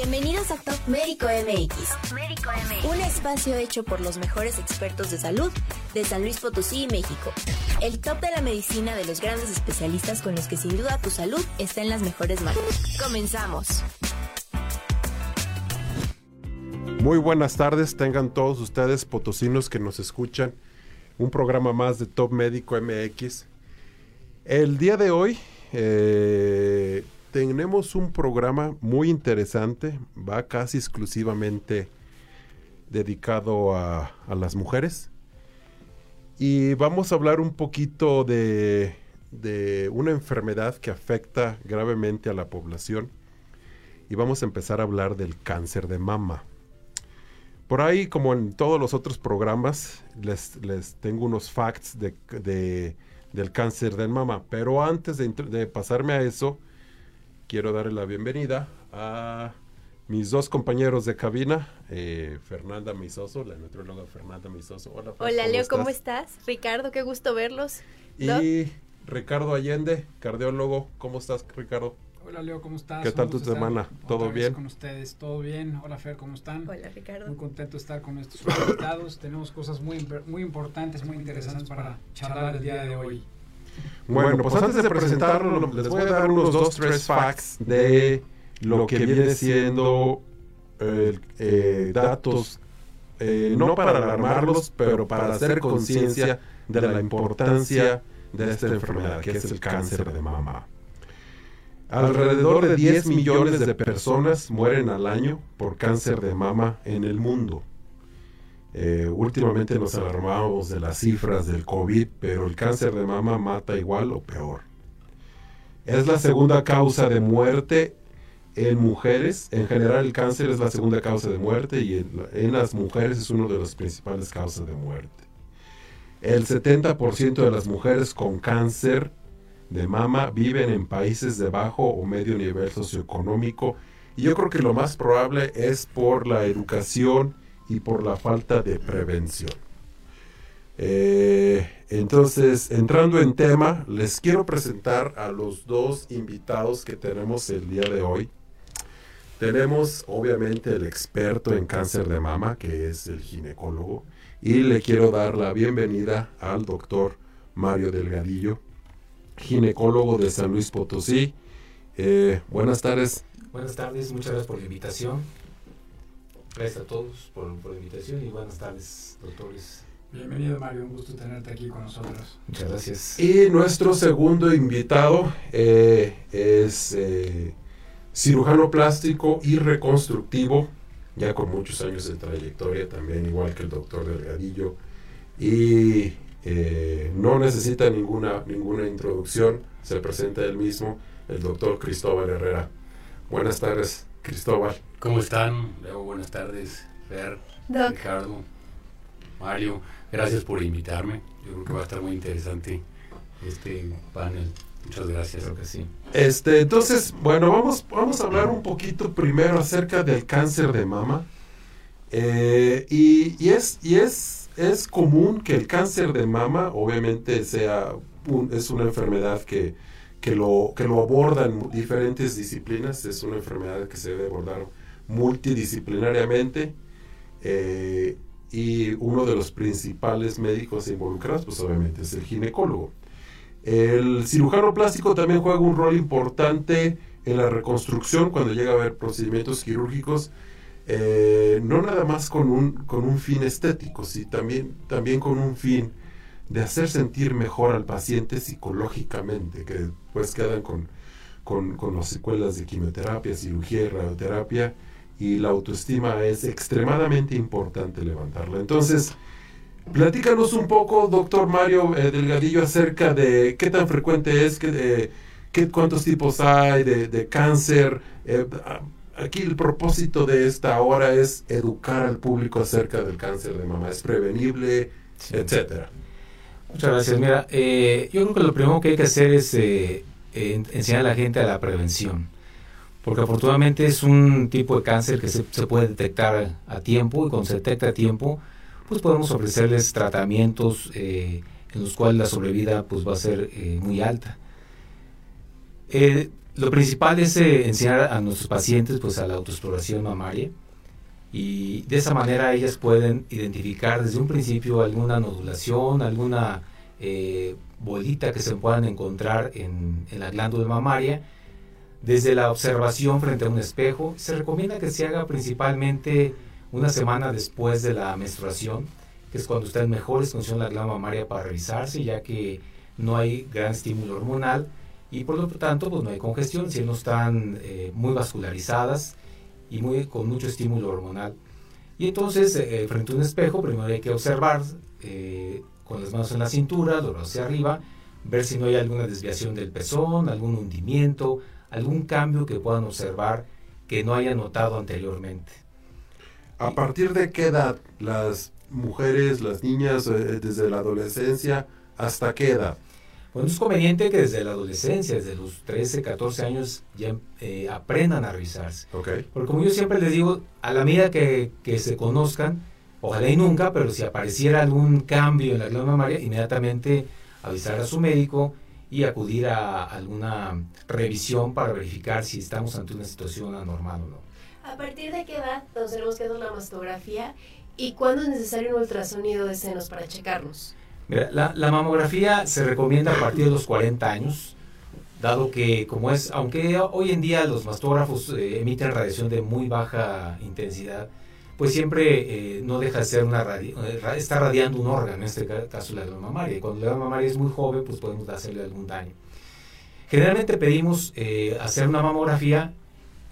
Bienvenidos a Top Médico MX. Un espacio hecho por los mejores expertos de salud de San Luis Potosí y México. El top de la medicina de los grandes especialistas con los que sin duda tu salud está en las mejores manos. Comenzamos. Muy buenas tardes, tengan todos ustedes potosinos que nos escuchan. Un programa más de Top Médico MX. El día de hoy eh, tenemos un programa muy interesante, va casi exclusivamente dedicado a, a, las mujeres. Y vamos a hablar un poquito de, de, una enfermedad que afecta gravemente a la población. Y vamos a empezar a hablar del cáncer de mama. Por ahí, como en todos los otros programas, les, les tengo unos facts de, de, del cáncer de mama. Pero antes de, de pasarme a eso, quiero darle la bienvenida a mis dos compañeros de cabina, eh, Fernanda Misoso, la nutrióloga Fernanda Misoso. Hola, Fer, Hola ¿cómo Leo, estás? ¿cómo estás? Ricardo, qué gusto verlos. Y Ricardo Allende, cardiólogo, ¿cómo estás, Ricardo? Hola Leo, ¿cómo estás? ¿Qué tal tu semana? ¿Todo bien? Con ustedes, todo bien. Hola Fer, ¿cómo están? Hola Ricardo. Muy contento de estar con nuestros invitados. Tenemos cosas muy, muy importantes, muy interesantes para charlar el día de hoy. Bueno, pues antes de presentarlo, les voy a dar unos dos, tres facts de lo que viene siendo eh, eh, datos, eh, no para alarmarlos, pero para hacer conciencia de la importancia de esta enfermedad, que es el cáncer de mama. Alrededor de 10 millones de personas mueren al año por cáncer de mama en el mundo. Eh, últimamente nos alarmamos de las cifras del COVID, pero el cáncer de mama mata igual o peor. Es la segunda causa de muerte en mujeres. En general el cáncer es la segunda causa de muerte y en, en las mujeres es una de las principales causas de muerte. El 70% de las mujeres con cáncer de mama viven en países de bajo o medio nivel socioeconómico y yo creo que lo más probable es por la educación y por la falta de prevención. Eh, entonces, entrando en tema, les quiero presentar a los dos invitados que tenemos el día de hoy. Tenemos obviamente el experto en cáncer de mama, que es el ginecólogo, y le quiero dar la bienvenida al doctor Mario Delgadillo, ginecólogo de San Luis Potosí. Eh, buenas tardes. Buenas tardes, muchas gracias por la invitación. Gracias a todos por, por, la invitación y buenas tardes, doctores. Bienvenido Mario, un gusto tenerte aquí con nosotros. Muchas gracias. Y nuestro segundo invitado eh, es eh, cirujano plástico y reconstructivo, ya con muchos años de trayectoria, también igual que el doctor Delgadillo. Y eh, no necesita ninguna, ninguna introducción, se presenta él mismo, el doctor Cristóbal Herrera. Buenas tardes, Cristóbal. ¿Cómo están? Leo, buenas tardes, Fer, Doc. Ricardo, Mario. Gracias por invitarme. Yo creo que va a estar muy interesante este panel. Muchas gracias. Creo que sí. Este, entonces, bueno, vamos, vamos a hablar un poquito primero acerca del cáncer de mama. Eh, y, y, es, y es, es común que el cáncer de mama, obviamente, sea un, es una enfermedad que, que, lo, que lo abordan diferentes disciplinas. Es una enfermedad que se debe abordar multidisciplinariamente. Eh, y uno de los principales médicos involucrados, pues obviamente es el ginecólogo. El cirujano plástico también juega un rol importante en la reconstrucción cuando llega a haber procedimientos quirúrgicos, eh, no nada más con un, con un fin estético, sino también, también con un fin de hacer sentir mejor al paciente psicológicamente, que después quedan con, con, con las secuelas de quimioterapia, cirugía y radioterapia, y la autoestima es extremadamente importante levantarla. Entonces, platícanos un poco, doctor Mario eh, Delgadillo, acerca de qué tan frecuente es, que, de, qué, cuántos tipos hay de, de cáncer. Eh, aquí el propósito de esta hora es educar al público acerca del cáncer de mama. ¿Es prevenible? Sí. Etcétera. Muchas gracias. Mira, eh, yo creo que lo primero que hay que hacer es eh, enseñar a la gente a la prevención porque afortunadamente es un tipo de cáncer que se, puede detectar a tiempo y cuando se detecta a tiempo, pues podemos ofrecerles tratamientos eh, en los cuales la sobrevida pues va a ser eh, muy alta. Eh, lo principal es eh, enseñar a nuestros pacientes pues a la autoexploración mamaria y de esa manera ellas pueden identificar desde un principio alguna nodulación, alguna eh, bolita que se puedan encontrar en, en, la glándula mamaria. Desde la observación frente a un espejo, se recomienda que se haga principalmente una semana después de la menstruación, que es cuando está en mejores condiciones la glándula mamaria para revisarse, ya que no hay gran estímulo hormonal y por lo tanto pues no hay congestión, si no están eh, muy vascularizadas y muy, con mucho estímulo hormonal. Y entonces, eh, frente a un espejo, primero hay que observar eh, con las manos en la cintura, los hacia arriba, ver si no hay alguna desviación del pezón, algún hundimiento, algún cambio que puedan observar que no hayan notado anteriormente. ¿A partir de qué edad las mujeres, las niñas, desde la adolescencia, hasta qué edad? Bueno, es conveniente que desde la adolescencia, desde los 13, 14 años, ya eh, aprendan a revisarse. Okay. Porque como yo siempre les digo, a la medida que, que, se conozcan, ojalá y nunca, pero si apareciera algún cambio en la glándula mamaria, inmediatamente avisar a su médico y acudir a alguna revisión para verificar si estamos ante una situación anormal o no. ¿A partir de qué edad nos tenemos que hacer la mastografía y cuándo es necesario un ultrasonido de senos para checarnos? La, la, mamografía se recomienda a partir de los 40 años, dado que como es, aunque hoy en día los mastógrafos eh, emiten radiación de muy baja intensidad, pues siempre eh, no deja de ser una eh, está radiando un órgano, en este caso la glándula mamaria. Cuando la glándula mamaria es muy joven, pues podemos hacerle algún daño. Generalmente pedimos hacer una mamografía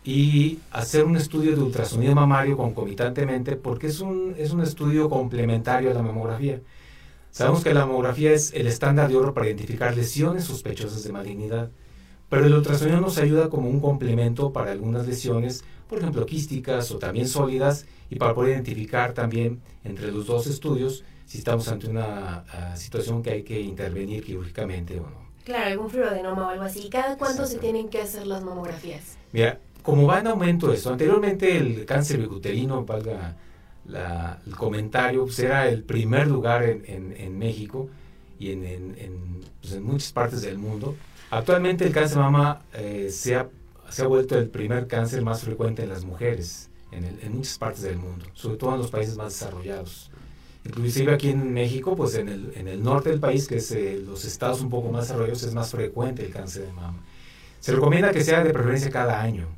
y hacer un estudio de ultrasonido mamario concomitantemente porque es un, es un estudio complementario a la mamografía. Sabemos que la mamografía es el estándar de oro para identificar lesiones sospechosas de malignidad, pero el ultrasonido nos ayuda como un complemento para algunas lesiones, por ejemplo quísticas o también sólidas, y para poder identificar también entre los dos estudios si estamos ante una uh, situación que hay que intervenir quirúrgicamente o no. Claro, algún fibroadenoma o algo así. ¿Y cada cuánto se tienen que hacer las mamografías? Mira, como va en aumento esto, anteriormente el cáncer bicuterino, valga la, el comentario, pues era el primer lugar en, en, México y en, en, pues en, muchas partes del mundo. Actualmente el cáncer de mama eh, se, ha, se, ha, vuelto el primer cáncer más frecuente en las mujeres en, muchas partes del mundo, sobre todo en los países más desarrollados. Inclusive aquí en México, pues en el, en el norte del país, que es eh, los estados un poco más desarrollados, es más frecuente el cáncer de mama. Se recomienda que sea de preferencia cada año.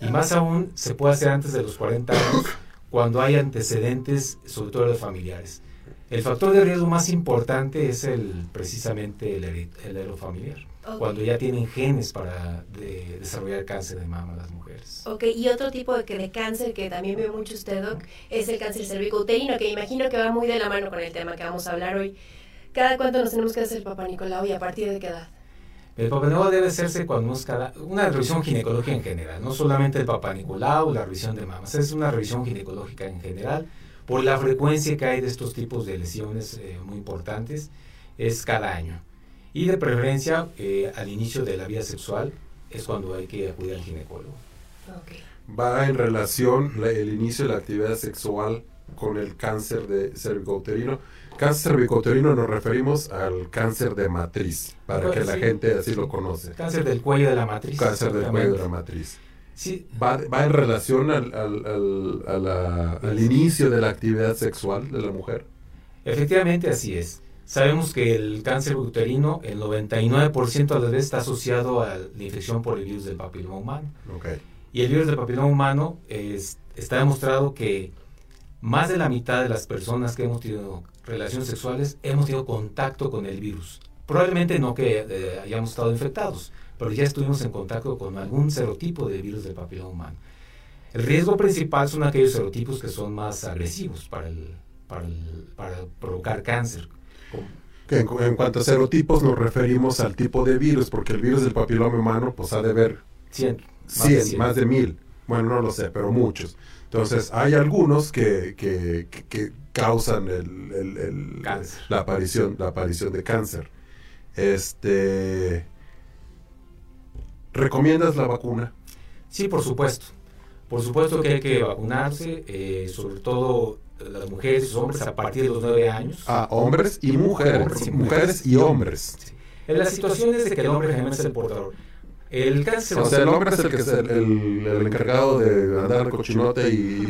Y más aún, se puede hacer antes de los 40 años cuando hay antecedentes, sobre todo los familiares. El factor de riesgo más importante es el precisamente el, el familiar, cuando ya tienen genes para desarrollar cáncer de mama las mujeres. Ok, y otro tipo de, de cáncer que también veo mucho usted, Doc, es el cáncer cervicouterino, que imagino que va muy de la mano con el tema que vamos a hablar hoy. ¿Cada cuánto nos tenemos que hacer el Papá Nicolau y a partir de qué edad? El Papa Nicolau debe hacerse cuando cada, una revisión ginecológica en general, no solamente el Papa Nicolau, la revisión de mamas, es una revisión ginecológica en general, por la frecuencia que hay de estos tipos de lesiones eh, muy importantes, es cada año. Y de preferencia, eh, al inicio de la vida sexual, es cuando hay que acudir al ginecólogo. Okay. Va en relación la, el inicio de la actividad sexual con el cáncer de cervicouterino. Cáncer cervicouterino nos referimos al cáncer de matriz, para Pues que la sí, gente así sí. lo conoce. Cáncer del cuello de la matriz. Cáncer del cuello de la matriz. Sí, Va, va en relación al, al, al, a la- al inicio de la actividad sexual de la mujer. efectivamente así es. Sabemos que el cáncer uterino, el 99% de las veces está asociado a la infección por el virus del papiloma humano. Ok. Y el virus del papiloma humano es- está demostrado que más de la mitad de las personas que hemos tenido relaciones sexuales hemos tenido contacto con el virus. Probablemente no que eh, hayamos estado infectados, pero ya estuvimos en contacto con algún serotipo de virus del papiloma humano. El riesgo principal son aquellos serotipos que son más agresivos para, el, para, el- para provocar cáncer. Que en, en cuanto a serotipos nos referimos al tipo de virus, porque el virus del papiloma humano pues ha de ver cien- 100, más de, mil. Bueno, no lo sé, pero muchos. Entonces, hay algunos que, que, causan el, el- el- la aparición, la aparición de cáncer. Este ¿Recomiendas la vacuna? Sí, por supuesto. Por supuesto que hay que vacunarse, eh, sobre todo las mujeres y los hombres a partir de los 9 años. A hombres y mujeres. Hombres y mujeres y hombres. En las situaciones de que el hombre generalmente es el portador. El cáncer. O sea, el hombre es el que es el, el- el encargado de andar cochinote y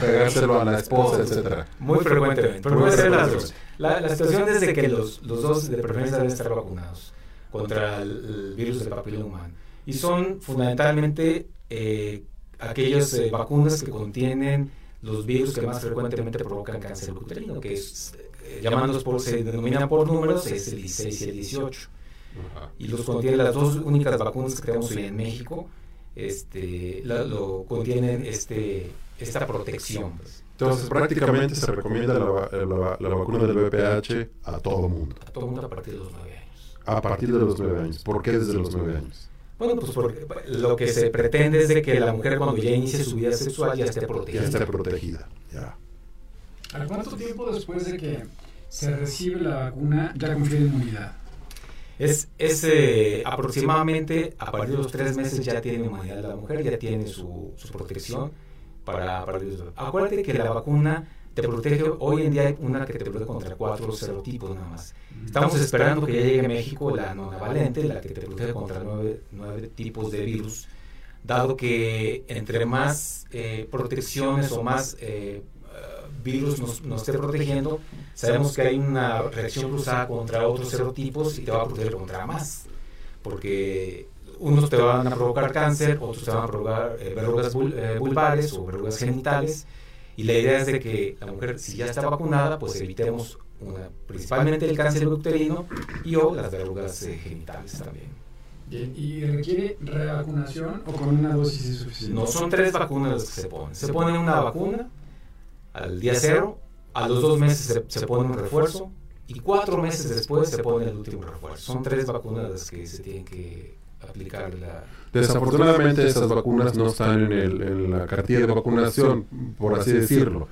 pegárselo a la esposa, etcétera. Muy frecuentemente. Pero puede ser las dos. La, la situación es de que los, los dos de preferencia deben estar vacunados contra el, el virus del papiloma humano. Y son fundamentalmente eh, aquellas eh, vacunas que contienen los virus que más frecuentemente provocan cáncer uterino, que es, eh, llamándolos por, se denominan por números, es el 16 y el 18. Ajá. y los contienen las dos únicas vacunas que tenemos hoy en México este la- lo contienen este esta protección pues, Entonces, prácticamente se recomienda la, la- la vacuna del VPH a todo mundo, a todo el mundo a partir de los nueve años a partir de los nueve años. ¿Por qué desde los nueve años? bueno pues porque lo que se pretende es de que la mujer cuando ya inicie su vida sexual ya esté Ya protegida está protegida. Ya. ¿A cuánto tiempo después de que se recibe la vacuna ya confiere inmunidad? Es, es eh, aproximadamente a partir de los tres meses ya tiene inmunidad la mujer ya tiene su, su protección para, para los- acuérdate que la vacuna te protege hoy en día hay una que te protege contra cuatro serotipos nada más. Estamos esperando que ya llegue a México la nonavalente, la que te protege contra nueve, nueve tipos de virus, dado que entre más eh, protecciones o más eh, virus nos, nos esté protegiendo, sabemos que hay una reacción cruzada contra otros serotipos y te va a proteger contra más, porque unos te van a provocar cáncer, otros te van a provocar eh, verrugas eh, vulvares o verrugas genitales, y la idea es de que la mujer, si ya está vacunada, pues evitemos una, principalmente el cáncer uterino y o las verrugas eh, genitales también. Bien, ¿Y requiere revacunación o con una dosis es suficiente? No son tres vacunas las que se ponen. Se pone una vacuna al día cero, a los dos meses se, se pone un refuerzo y cuatro meses después se pone el último refuerzo. Son tres vacunas las que se tienen que aplicar. La, Desafortunadamente esas vacunas no están en, el- en la cartilla de vacunación, por así decirlo.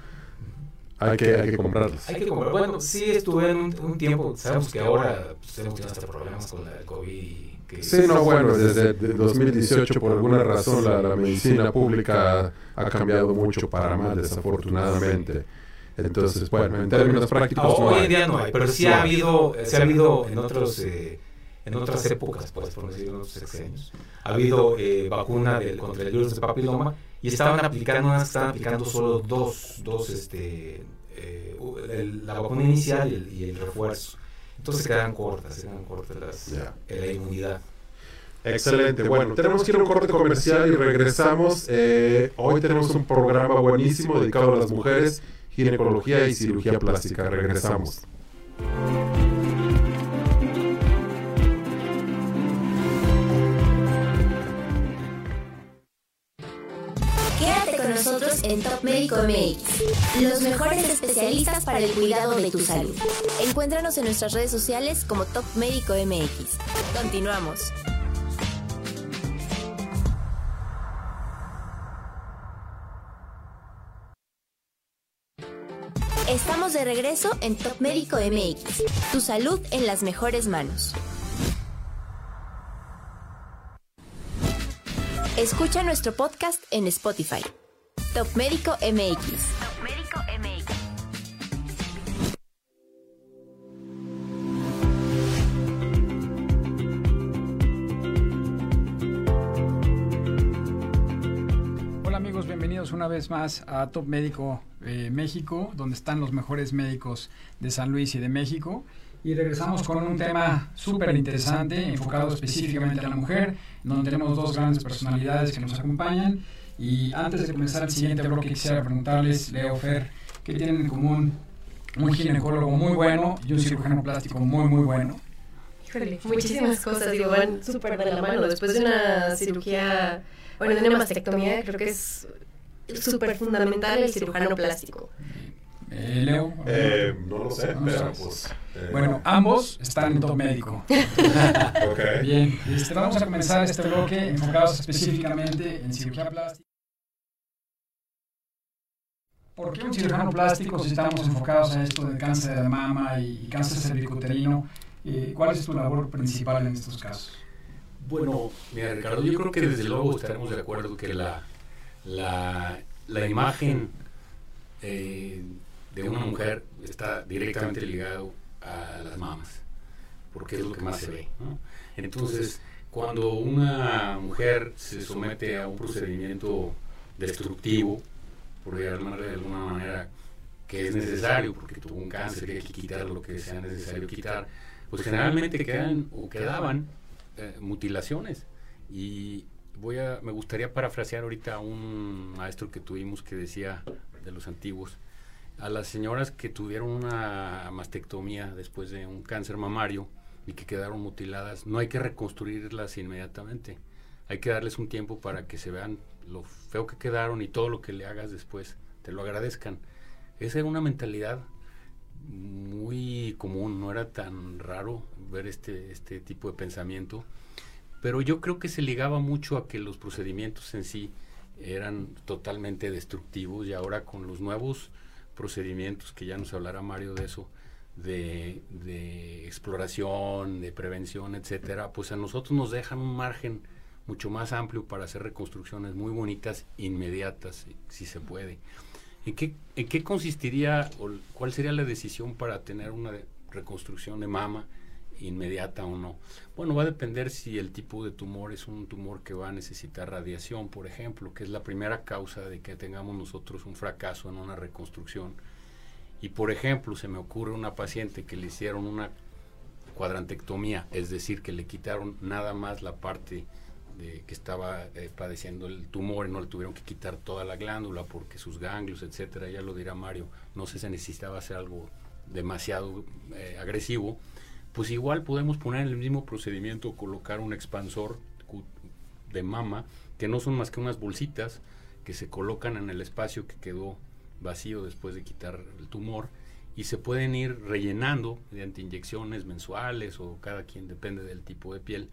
Hay que, hay que comprarlas. hay que comprar. Bueno, sí estuve en un, un tiempo, sabemos que ahora pues, tenemos ya hasta problemas con la del COVID. y que Sí, no, bueno, desde de 2018 por alguna razón la, la medicina pública ha cambiado mucho para mal, desafortunadamente. Entonces, bueno, en términos prácticos Hoy en día no hay, pero sí ha habido, sí ha habido en otros, eh, en otras épocas, pues, por decirlo, en otros sexenios, ha habido eh, vacuna del, contra el virus del papiloma y estaban aplicando, unas estaban aplicando solo dos, dos, este, eh, la vacuna inicial y el, y el refuerzo. Entonces quedan cortas, quedan cortas las, eh, la inmunidad. Excelente. Bueno, tenemos que ir a un corte comercial y regresamos. Eh, hoy tenemos un programa buenísimo dedicado a las mujeres, ginecología y cirugía plástica. Regresamos. Con nosotros en Top Médico MX, los mejores especialistas para el cuidado de tu salud. Encuéntranos en nuestras redes sociales como Top Médico MX. Continuamos. Estamos de regreso en Top Médico MX, tu salud en las mejores manos. Escucha nuestro podcast en Spotify. Top Médico MX. Top Médico MX. Hola amigos, bienvenidos una vez más a Top Médico eh, México, donde están los mejores médicos de San Luis y de México. Y regresamos con un tema súper interesante, enfocado específicamente a la mujer, donde tenemos dos grandes personalidades que nos acompañan. Y antes de comenzar el siguiente bloque, quisiera preguntarles, Leo Fer, ¿qué tienen en común un ginecólogo muy bueno y un cirujano plástico muy, muy bueno? Híjole, muchísimas cosas, digo, van súper de la mano. Después de una cirugía, bueno, de una mastectomía, creo que es súper fundamental el cirujano plástico. Eh, Leo. Eh, no lo sé, No pero sabes. pues. eh, Bueno, ambos están en Top Médico. ok. Bien, este, vamos a comenzar este bloque enfocados específicamente en cirugía plástica. ¿Por qué un cirujano plástico si estamos enfocados a esto de cáncer de mama y cáncer cervicuterino? Eh, ¿Cuál es tu labor principal en estos casos? Bueno, mira Ricardo, yo creo que desde luego estaremos de acuerdo que la, la, la imagen eh, de una mujer está directamente ligado a las mamas, porque es lo que más se ve. ¿no? Entonces, cuando una mujer se somete a un procedimiento destructivo, por llamarle de alguna manera, que es necesario, porque tuvo un cáncer que hay que quitar lo que sea necesario quitar, pues generalmente quedan o quedaban eh, mutilaciones. Y voy a, me gustaría parafrasear ahorita a un maestro que tuvimos que decía de los antiguos, a las señoras que tuvieron una mastectomía después de un cáncer mamario y que quedaron mutiladas, no hay que reconstruirlas inmediatamente. Hay que darles un tiempo para que se vean lo feo que quedaron y todo lo que le hagas después te lo agradezcan. Esa era una mentalidad muy común, no era tan raro ver este, este tipo de pensamiento, pero yo creo que se ligaba mucho a que los procedimientos en sí eran totalmente destructivos y ahora con los nuevos procedimientos, que ya nos hablará Mario de eso, de, de exploración, de prevención, etcétera, pues a nosotros nos dejan un margen mucho más amplio para hacer reconstrucciones muy bonitas, inmediatas, si se puede. ¿En qué, ¿En qué consistiría o cuál sería la decisión para tener una reconstrucción de mama inmediata o no? Bueno, va a depender si el tipo de tumor es un tumor que va a necesitar radiación, por ejemplo, que es la primera causa de que tengamos nosotros un fracaso en una reconstrucción. Y por ejemplo, se me ocurre una paciente que le hicieron una cuadrantectomía, es decir, que le quitaron nada más la parte de que estaba eh, padeciendo el tumor y no le tuvieron que quitar toda la glándula porque sus ganglios, etcétera, ya lo dirá Mario, no sé se necesitaba hacer algo demasiado eh, agresivo, pues igual podemos poner en el mismo procedimiento colocar un expansor de mama, que no son más que unas bolsitas que se colocan en el espacio que quedó vacío después de quitar el tumor y se pueden ir rellenando mediante inyecciones mensuales o cada quien depende del tipo de piel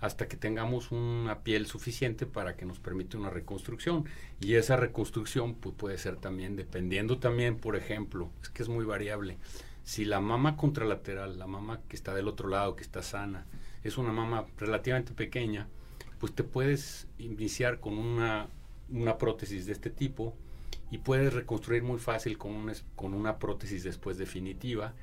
hasta que tengamos una piel suficiente para que nos permita una reconstrucción. Y esa reconstrucción pues, puede ser también, dependiendo también, por ejemplo, es que es muy variable. Si la mama contralateral, la mama que está del otro lado, que está sana, es una mama relativamente pequeña, pues te puedes iniciar con una, una prótesis de este tipo y puedes reconstruir muy fácil con, un, con una prótesis después definitiva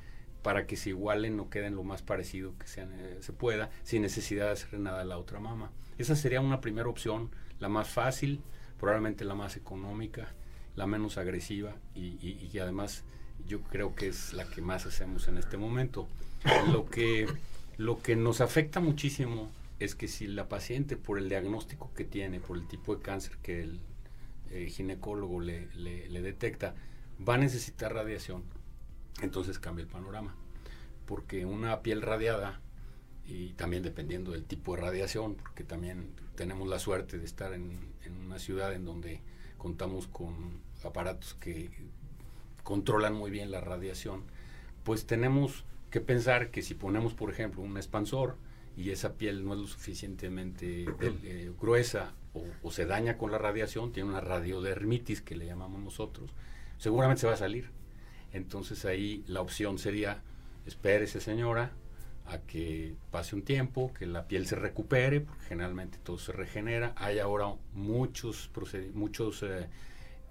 para que se igualen o queden lo más parecido que eh, se pueda, sin necesidad de hacer nada a la otra mama. Esa sería una primera opción, la más fácil, probablemente la más económica, la menos agresiva y, y, además yo creo que es la que más hacemos en este momento. Lo que, lo que nos afecta muchísimo es que si la paciente, por el diagnóstico que tiene, por el tipo de cáncer que el, eh, ginecólogo le, le detecta, va a necesitar radiación entonces cambia el panorama. Porque una piel radiada, y también dependiendo del tipo de radiación, porque también tenemos la suerte de estar en, una ciudad en donde contamos con aparatos que controlan muy bien la radiación, pues tenemos que pensar que si ponemos, por ejemplo, un expansor y esa piel no es lo suficientemente eh, gruesa o, o, se daña con la radiación, tiene una radiodermitis que le llamamos nosotros, seguramente se va a salir. Entonces ahí la opción sería, espérese señora a que pase un tiempo, que la piel se recupere, porque generalmente todo se regenera. Hay ahora muchos, muchos eh,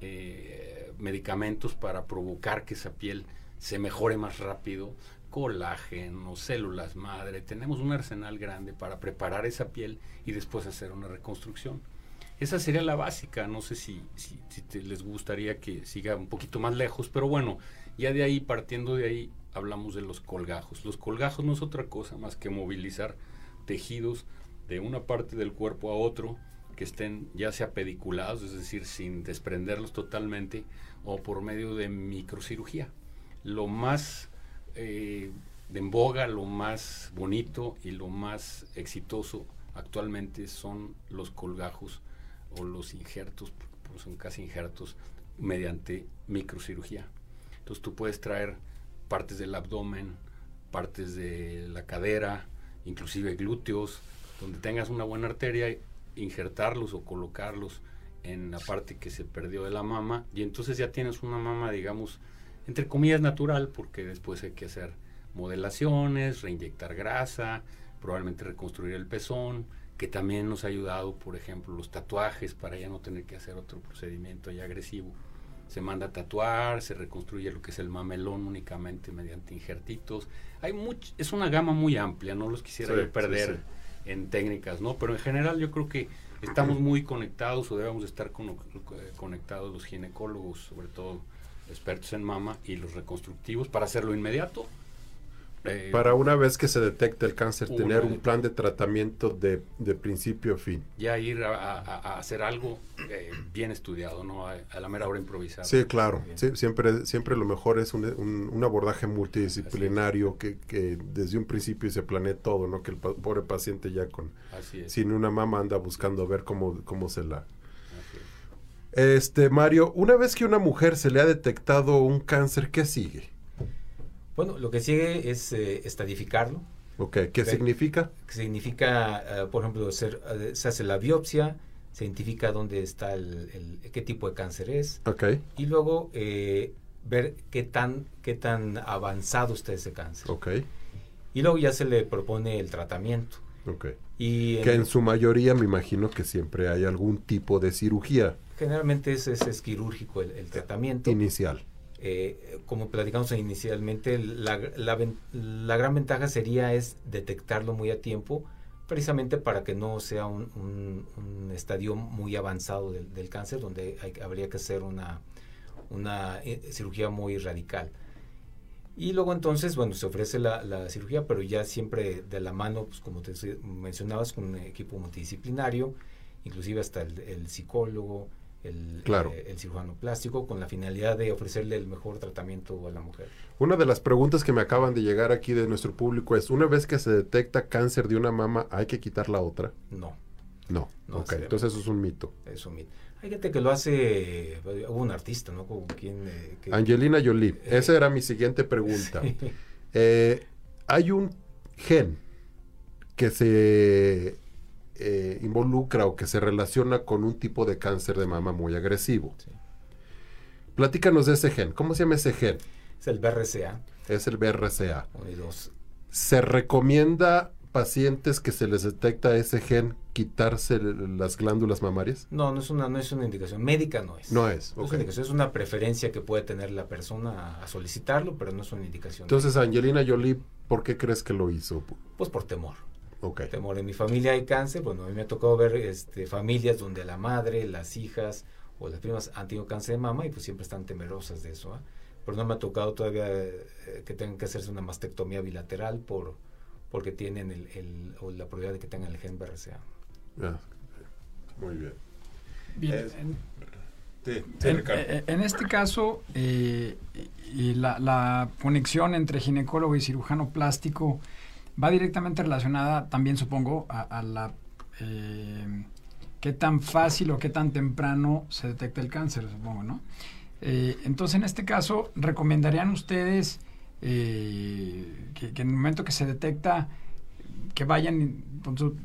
eh, medicamentos para provocar que esa piel se mejore más rápido, colágeno, células madre. Tenemos un arsenal grande para preparar esa piel y después hacer una reconstrucción. Esa sería la básica, no sé si, si, les gustaría que siga un poquito más lejos, pero bueno, ya de ahí, partiendo de ahí, hablamos de los colgajos. Los colgajos no es otra cosa más que movilizar tejidos de una parte del cuerpo a otro que estén ya sea pediculados, es decir, sin desprenderlos totalmente, o por medio de microcirugía. Lo más eh, de en boga, lo más bonito y lo más exitoso actualmente son los colgajos o los injertos, pues son casi injertos, mediante microcirugía. Entonces tú puedes traer partes del abdomen, partes de la cadera, inclusive glúteos, donde tengas una buena arteria, injertarlos o colocarlos en la parte que se perdió de la mama y entonces ya tienes una mama, digamos, entre comillas natural, porque después hay que hacer modelaciones, reinyectar grasa, probablemente reconstruir el pezón, que también nos ha ayudado, por ejemplo, los tatuajes para ya no tener que hacer otro procedimiento ya agresivo. Se manda a tatuar, se reconstruye lo que es el mamelón únicamente mediante injertitos. Hay much, es una gama muy amplia, no los quisiera perder en técnicas, ¿no? Pero en general yo creo que estamos muy conectados o debemos estar conectados los ginecólogos, sobre todo expertos en mama y los reconstructivos para hacerlo inmediato eh, para una vez que se detecte el cáncer, tener un plan de tratamiento de, principio a fin. Ya ir a, hacer algo eh, bien estudiado, no a, la mera hora improvisada. Sí, claro. siempre, siempre lo mejor es un, abordaje multidisciplinario que, desde un principio se planee todo, no que el pobre paciente ya con sin una mama anda buscando ver cómo, cómo se la... Este, Mario, una vez que una mujer se le ha detectado un cáncer, ¿qué sigue? Bueno, lo que sigue es eh, estadificarlo. Ok, ¿qué significa? significa, eh, por ejemplo, eh, se hace la biopsia, se identifica dónde está el, qué tipo de cáncer es. Ok. Y luego ver qué tan, qué tan avanzado está ese cáncer. Ok. Y luego ya se le propone el tratamiento. Ok. Y que en, su mayoría me imagino que siempre hay algún tipo de cirugía. Generalmente es, es, quirúrgico el, el tratamiento. Inicial. Eh, como platicamos inicialmente, la, gran ventaja sería es detectarlo muy a tiempo, precisamente para que no sea un, estadio muy avanzado del, cáncer, donde habría que hacer una, eh, cirugía muy radical. Y luego entonces, bueno, se ofrece la, cirugía, pero ya siempre de la mano, pues como te mencionabas, con un equipo multidisciplinario, inclusive hasta el psicólogo, el, claro. Eh, el, cirujano plástico con la finalidad de ofrecerle el mejor tratamiento a la mujer. Una de las preguntas que me acaban de llegar aquí de nuestro público es, una vez que se detecta cáncer de una mama, ¿hay que quitar la otra? No. No, ok, entonces eso es un mito. Es un mito. Hay gente que lo hace, hubo un artista, ¿no? Quien, eh, Angelina Jolie, eh, esa era mi siguiente pregunta. hay un gen que se eh, involucra o que se relaciona con un tipo de cáncer de mama muy agresivo. Platícanos de ese gen. ¿Cómo se llama ese gen? Es el BRCA. Es el BRCA. ¿Se recomienda pacientes que se les detecta ese gen quitarse las glándulas mamarias? No, no es una, no es una indicación. Médica no es. No es. es, una preferencia que puede tener la persona a solicitarlo, pero no es una indicación. Entonces, Angelina Jolie, ¿por qué crees que lo hizo? Pues por temor. Okay. Temor. En mi familia hay cáncer. Bueno, a mí me ha tocado ver este, familias donde la madre, las hijas o las primas han tenido cáncer de mama y pues siempre están temerosas de eso. ¿ah? Pero no me ha tocado todavía eh, que tengan que hacerse una mastectomía bilateral por porque tienen el, el o la probabilidad de que tengan el gen BRCA. Ah, muy bien. Bien. en, este caso, eh, y la, la, conexión entre ginecólogo y cirujano plástico va directamente relacionada también, supongo, a, la... Eh, qué tan fácil o qué tan temprano se detecta el cáncer, supongo, ¿no? Eh, entonces, en este caso, ¿recomendarían ustedes eh, que, en el momento que se detecta, que vayan,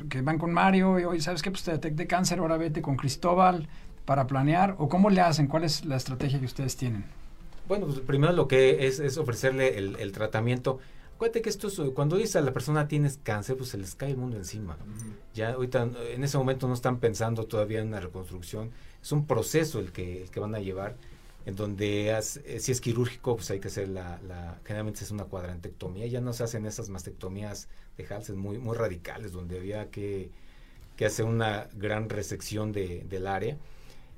que van con Mario y, hoy ¿sabes qué? Pues te detecte cáncer, ahora vete con Cristóbal para planear, o cómo le hacen, cuál es la estrategia que ustedes tienen? Bueno, pues primero lo que es, es ofrecerle el tratamiento Acuérdate que esto es, cuando dice a la persona tienes cáncer, pues se les cae el mundo encima. Ya ahorita, en ese momento no están pensando todavía en una reconstrucción. Es un proceso el que, el que van a llevar, en donde eh, si es quirúrgico, pues hay que hacer la, la, generalmente es una cuadrantectomía. Ya no se hacen esas mastectomías de Halsen muy, muy radicales, donde había que, que hacer una gran resección de, del área.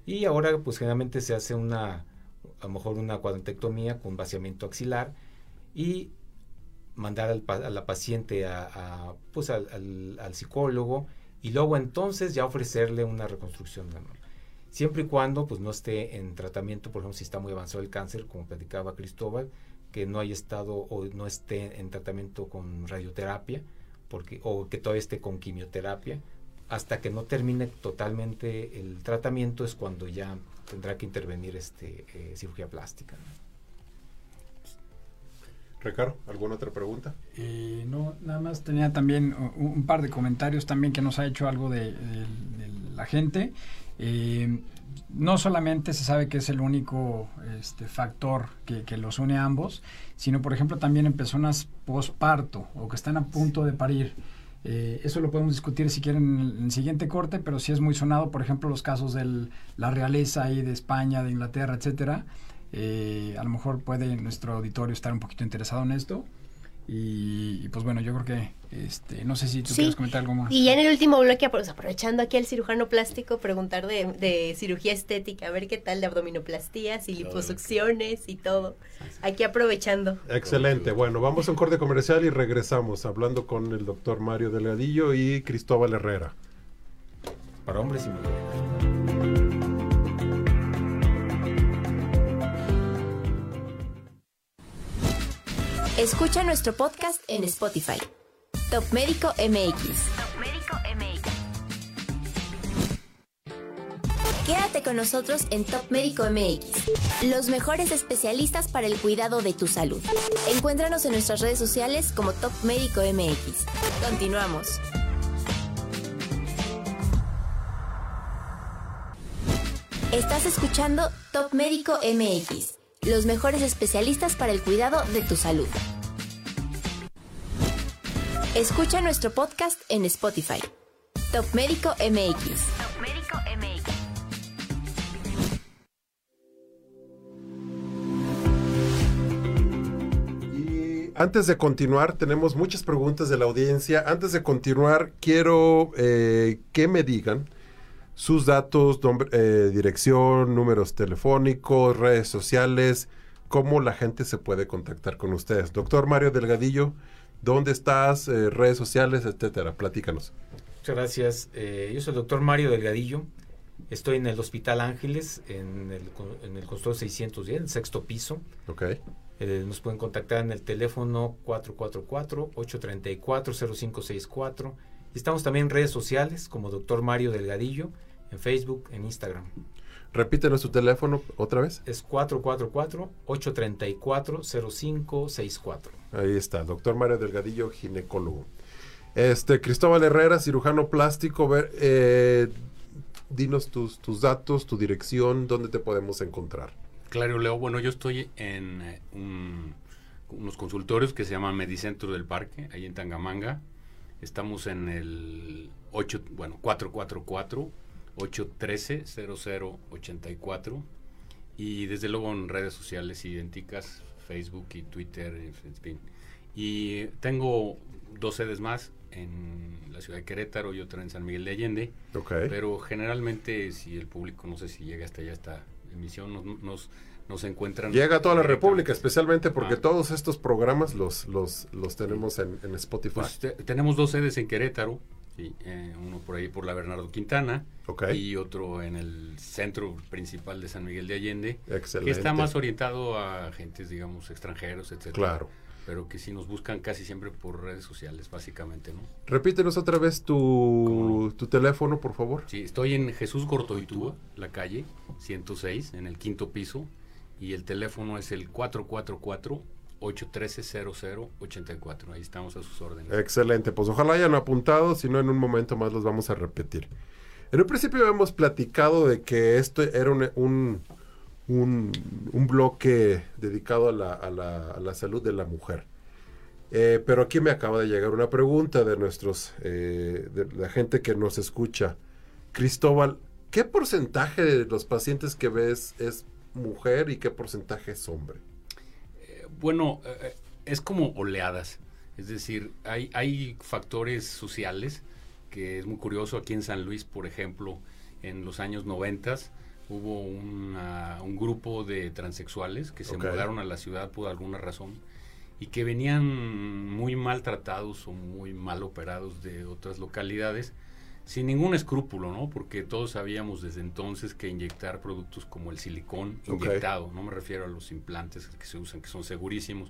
Y ahora, pues generalmente se hace una, a lo mejor una cuadrantectomía con vaciamiento axilar y mandar al, a la paciente a, pues al, al, psicólogo y luego entonces ya ofrecerle una reconstrucción de Siempre y cuando pues no esté en tratamiento, por ejemplo, si está muy avanzado el cáncer, como platicaba Cristóbal, que no haya estado o no esté en tratamiento con radioterapia, porque, o que todavía esté con quimioterapia, hasta que no termine totalmente el tratamiento es cuando ya tendrá que intervenir este, eh, cirugía plástica. Ricardo, ¿alguna otra pregunta? Eh, no, nada más tenía también un, par de comentarios también que nos ha hecho algo de, la gente. Eh, no solamente se sabe que es el único este, factor que, los une a ambos, sino por ejemplo también en personas posparto o que están a punto de parir. Eh, eso lo podemos discutir si quieren en el, siguiente corte, pero sí es muy sonado, por ejemplo, los casos de la realeza ahí de España, de Inglaterra, etcétera, eh, a lo mejor puede nuestro auditorio estar un poquito interesado en esto. Y, pues bueno, yo creo que, este, no sé si tú quieres comentar algo más. Y ya en el último bloque, pues, aprovechando aquí al cirujano plástico, preguntar de, cirugía estética, a ver qué tal de abdominoplastías y liposucciones y todo. Aquí aprovechando. Excelente. Bueno, vamos a un corte comercial y regresamos hablando con el doctor Mario Delgadillo y Cristóbal Herrera. Para hombres y mujeres. Escucha nuestro podcast en Spotify. Top Médico MX. Top Médico MX. Quédate con nosotros en Top Médico MX. Los mejores especialistas para el cuidado de tu salud. Encuéntranos en nuestras redes sociales como Top Médico MX. Continuamos. Estás escuchando Top Médico MX los mejores especialistas para el cuidado de tu salud. Escucha nuestro podcast en Spotify. Top Médico MX. Top antes de continuar, tenemos muchas preguntas de la audiencia. Antes de continuar, quiero eh, que me digan sus datos, eh, dirección, números telefónicos, redes sociales, cómo la gente se puede contactar con ustedes. Doctor Mario Delgadillo, ¿dónde estás? Eh, redes sociales, etcétera. Platícanos. Muchas gracias. Eh, yo soy el doctor Mario Delgadillo. Estoy en el Hospital Ángeles, en el, en el consultorio 610, en el sexto piso. Ok. nos pueden contactar en el teléfono 444-834-0564 Estamos también en redes sociales como Doctor Mario Delgadillo, en Facebook, en Instagram. Repítenos su teléfono otra vez. Es 444-834-0564. Ahí está, doctor Mario Delgadillo, ginecólogo. Este, Cristóbal Herrera, cirujano plástico. Ver, eh, dinos tus, tus datos, tu dirección, dónde te podemos encontrar. Claro, Leo. Bueno, yo estoy en eh, unos consultorios que se llaman Medicentro del Parque, ahí en Tangamanga. Estamos en el 8, bueno, 444 813 0084 y desde luego en redes sociales idénticas, Facebook y Twitter, en fin. Y tengo dos sedes más en la ciudad de Querétaro y otra en San Miguel de Allende. Pero generalmente si el público no sé si llega hasta allá esta emisión nos, nos nos encuentran. Llega a toda la República, especialmente porque ah. todos estos programas los, los, los tenemos en, Spotify. Pues tenemos dos sedes en Querétaro, eh, uno por ahí por la Bernardo Quintana y otro en el centro principal de San Miguel de Allende, Excelente. que está más orientado a agentes, digamos, extranjeros, etcétera. Claro. Pero que sí nos buscan casi siempre por redes sociales, básicamente, ¿no? Repítenos otra vez tu, tu teléfono, por favor. Sí, estoy en Jesús Gortoitúa, la calle 106, en el quinto piso y el teléfono es el 444 813-0084. Ahí estamos a sus órdenes. Excelente, pues ojalá hayan apuntado, si no en un momento más los vamos a repetir. En un principio hemos platicado de que esto era un, un, un, bloque dedicado a la, a, la, a la, salud de la mujer. Eh, pero aquí me acaba de llegar una pregunta de nuestros, eh, de la gente que nos escucha. Cristóbal, ¿qué porcentaje de los pacientes que ves es mujer y qué porcentaje es hombre? Eh, bueno, eh, es como oleadas. Es decir, hay, hay factores sociales que es muy curioso. Aquí en San Luis, por ejemplo, en los años 90 hubo un grupo de transexuales que se mudaron a la ciudad por alguna razón y que venían muy maltratados o muy mal operados de otras localidades sin ningún escrúpulo, ¿no? Porque todos sabíamos desde entonces que inyectar productos como el silicón inyectado, no me refiero a los implantes que se usan, que son segurísimos.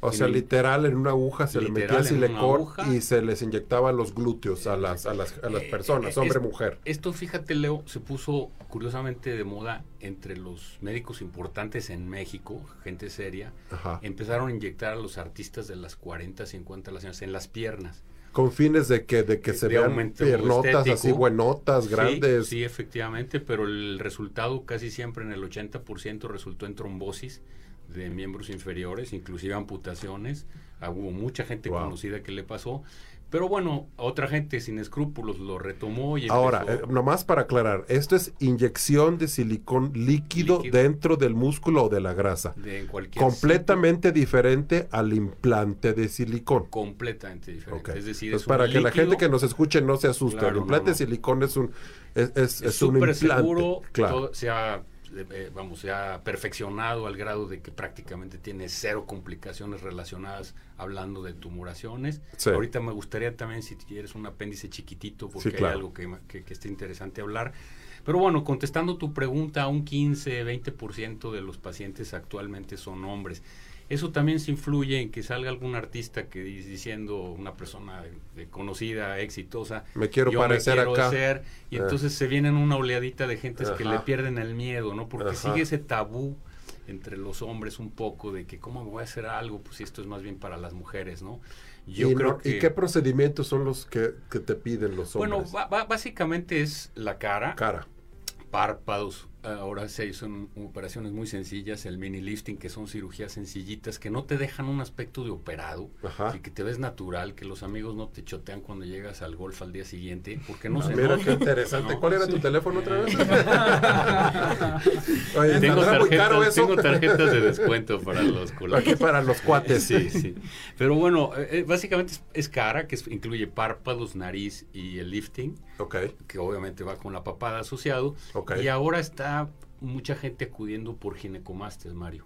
O sea, literal, en una aguja se le metía silicón y se les inyectaba los glúteos a las, a las, a las eh, personas, hombre-mujer. Esto, fíjate, Leo, se puso curiosamente de moda entre los médicos importantes en México, gente seria. Empezaron a inyectar a los artistas de las 40, 50 las en las piernas con fines de que, de que se vean piernotas así buenotas, grandes. Sí, efectivamente, pero el resultado casi siempre en el 80% resultó en trombosis de miembros inferiores, inclusive amputaciones. Ah, hubo mucha gente conocida que le pasó, Pero bueno, otra gente sin escrúpulos lo retomó y Ahora, empezó- eh, nomás para aclarar, esto es inyección de silicón líquido, Líquido. dentro del músculo o de la grasa. de en cualquier Completamente diferente al implante de silicón. completamente diferente. Ok. Es decir, Entonces, es un para que la gente que nos escuche no se asuste, Claro, el implante no, no. de silicón es un es, es- es es un implante. seguro, claro. todo eh, vamos, se ha perfeccionado al grado de que prácticamente tiene cero complicaciones relacionadas hablando de tumoraciones. Sí. Ahorita me gustaría también si tienes un apéndice chiquitito, porque Sí, claro. hay algo que, que, que esté interesante hablar. Pero bueno, contestando tu pregunta, un 15, 20% de los pacientes actualmente son hombres. Eso también se influye en que salga algún artista que di- diciendo una persona de- de conocida, exitosa, Me quiero yo parecer quiero acá. hacer, y Eh. entonces se vienen una oleadita de gentes que Ajá. le pierden el miedo, ¿no? Porque Ajá. sigue ese tabú entre los hombres un poco de que cómo me voy a hacer algo, pues si esto es más bien para las mujeres, ¿no? Yo ¿Y, creo no- que ¿Y qué procedimientos son los que, que te piden los bueno, hombres? ba- básicamente es la cara, Cara. párpados. Ahora se son operaciones muy sencillas, el mini lifting, que son cirugías sencillitas, que no te dejan un aspecto de operado, Ajá. y que te ves natural, que los amigos no te chotean cuando llegas al golf al día siguiente, porque no Ah, se mira qué interesante. ¿no? ¿Cuál era tu teléfono otra vez? Oye, Tengo ¿saldrá muy caro tarjetas, eso? tengo tarjetas de descuento para los para los cuates. Sí, sí. Pero bueno, eh, eh, básicamente es, es cara, que es- incluye párpados, nariz y el lifting, Ok. que obviamente va con la papada asociado. Ok. Y ahora está mucha gente acudiendo por ginecomastia, Mario.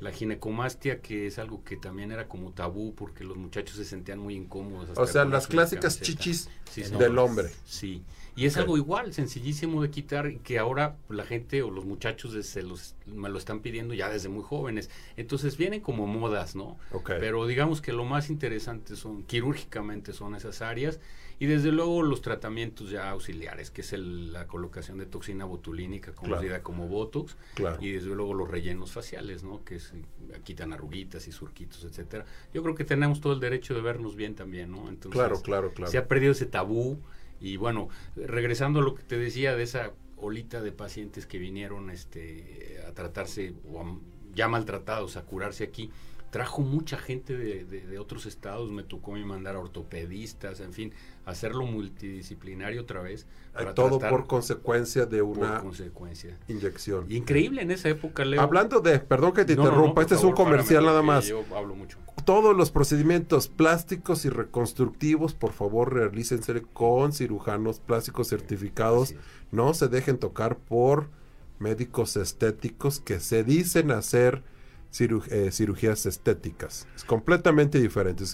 La ginecomastia, que es algo que también era como tabú porque los muchachos se sentían muy incómodos. hasta O sea, las clásicas camiseta. chichis Sí, del hombre. Sí, y es algo igual, sencillísimo de quitar y que ahora la gente o los muchachos se los, me lo están pidiendo ya desde muy jóvenes. Entonces vienen como modas, ¿no? Pero digamos que lo más interesante son, quirúrgicamente son esas áreas y desde luego los tratamientos ya auxiliares, que es el- la colocación de toxina botulínica conocida como Botox Claro. y desde luego los rellenos faciales, ¿no? Que se quitan arruguitas y surquitos, etcétera. Yo creo que tenemos todo el derecho de vernos bien también, ¿no? Entonces, Claro, claro, claro. se ha perdido ese tabú y bueno, regresando a lo que te decía de esa olita de pacientes que vinieron este, a tratarse o a- ya maltratados a curarse aquí, trajo mucha gente de, de- de otros estados, me tocó mandar a ortopedistas, en fin, hacerlo multidisciplinario otra vez. Para Todo tratar por consecuencia de una consecuencia. inyección. Increíble en esa época, Leo. Hablando de, perdón que te No, no, no, interrumpa, este es un comercial nada más. Yo hablo mucho. Todos los procedimientos plásticos y reconstructivos, por favor, realícense con cirujanos plásticos certificados. No se dejen tocar por médicos estéticos que se dicen hacer eh, cirugías estéticas. Es completamente diferente.